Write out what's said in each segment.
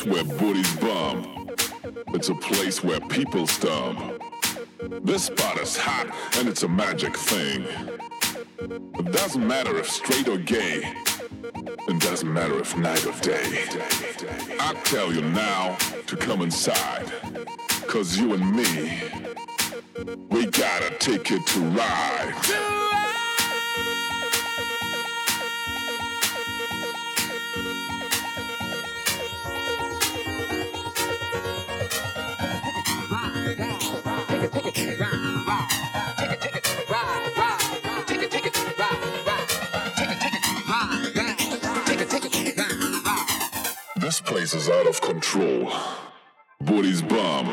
place where booties bomb. It's a place where people stomp. This spot is hot and it's a magic thing. It doesn't matter if straight or gay. It doesn't matter if night or day. I tell you now to come inside. Cause you and me, we got a ticket to ride. This place is out of control. Booty's bomb.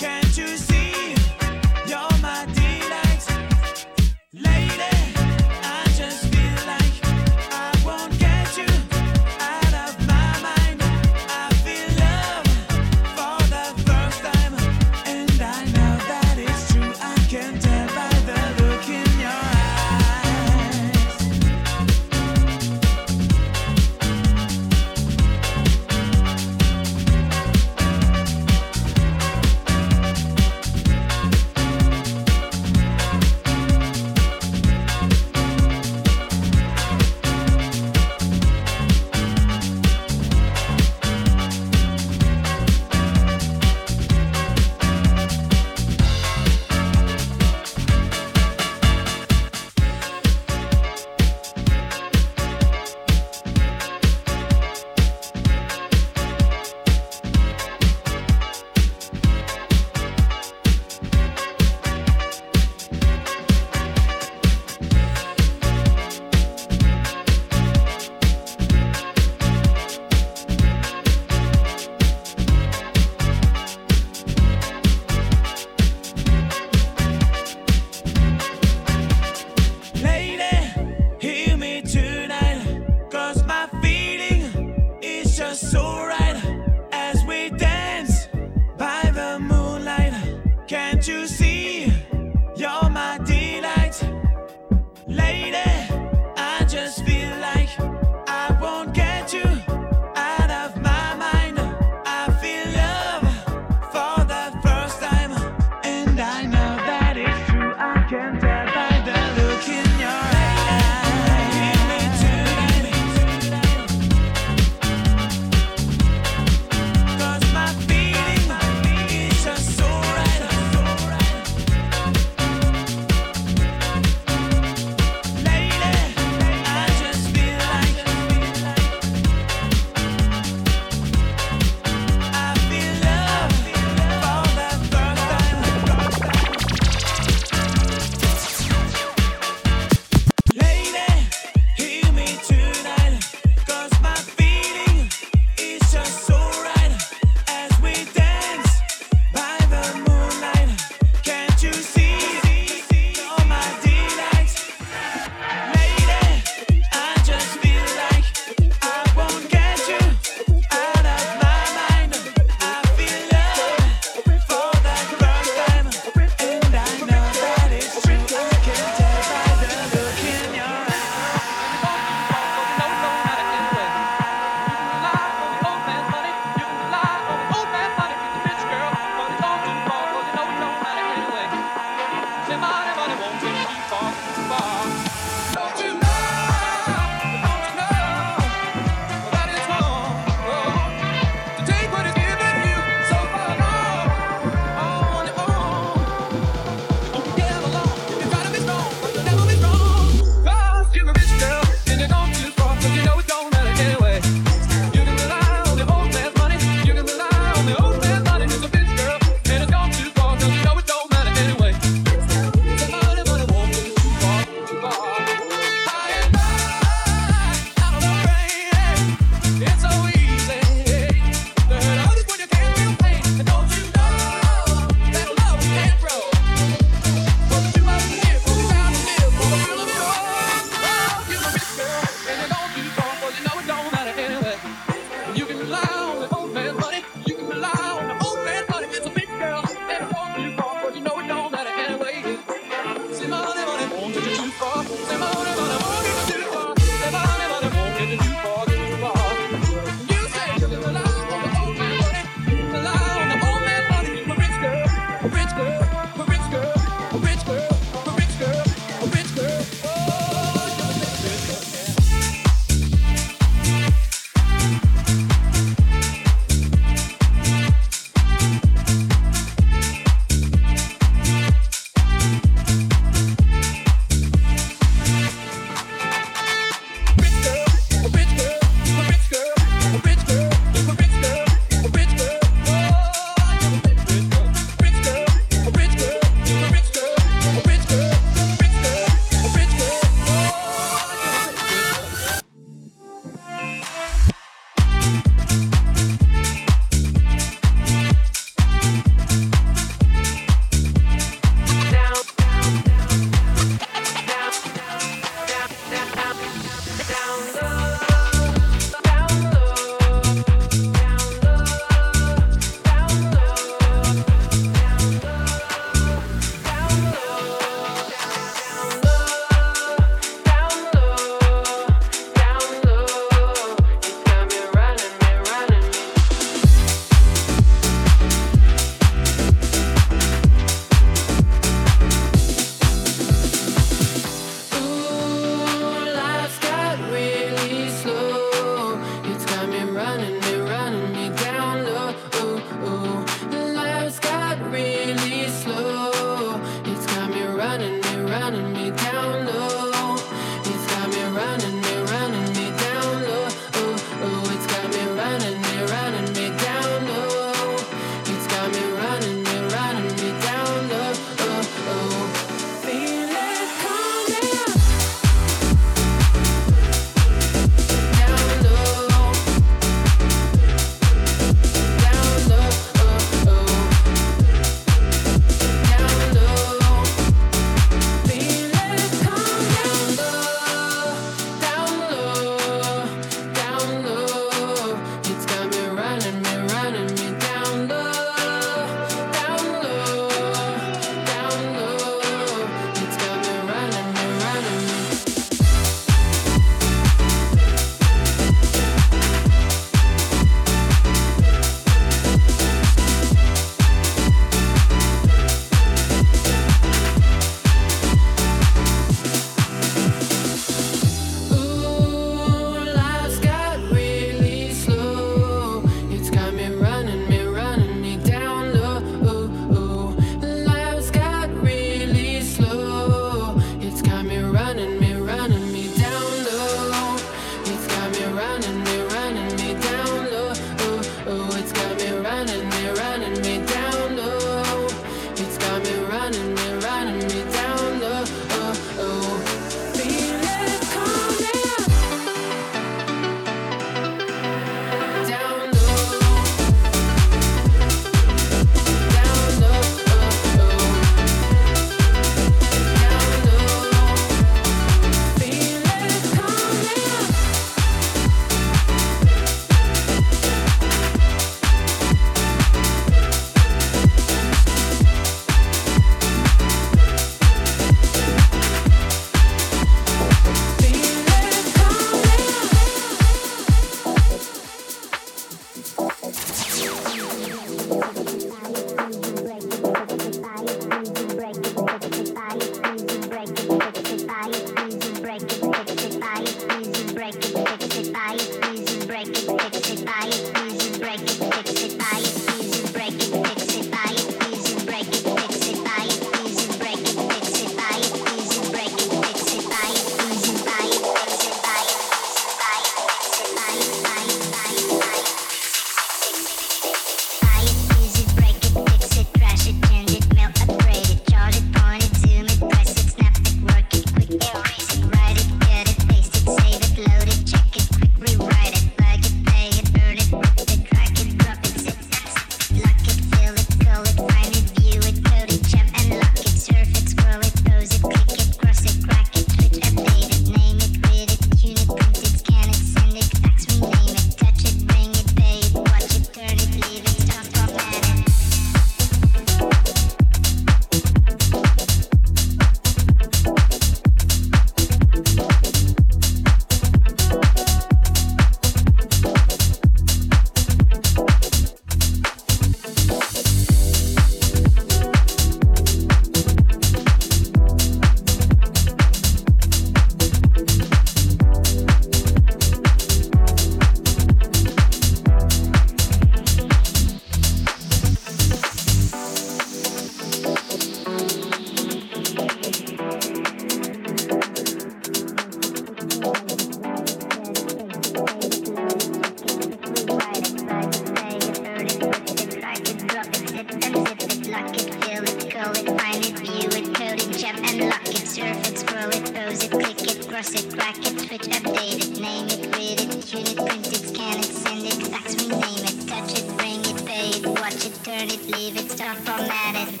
watch it, turn it, leave it, start formatting. it.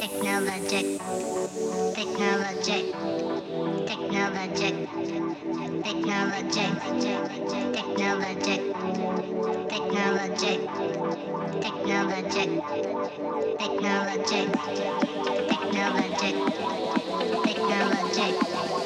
Technologic, technologic, technologic, technologic, technologic, technologic, technologic, technologic, technologic, technologic.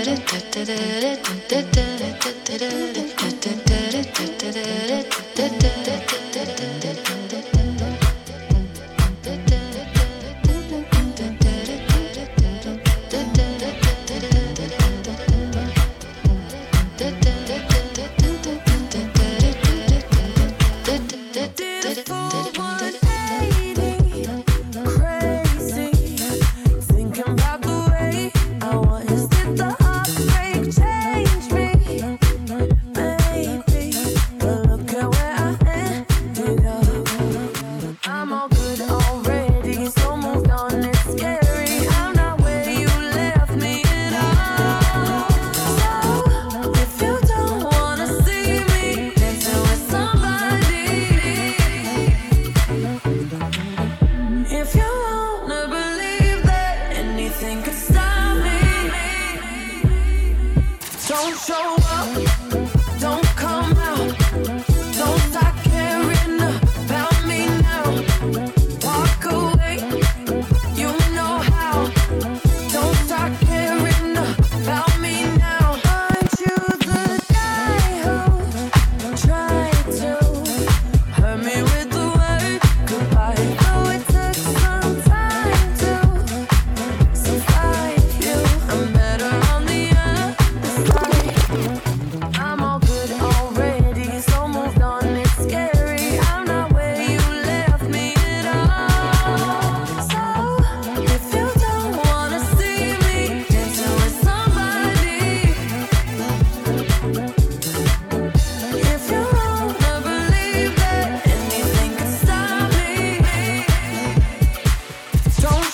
Let's get down, let's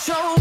get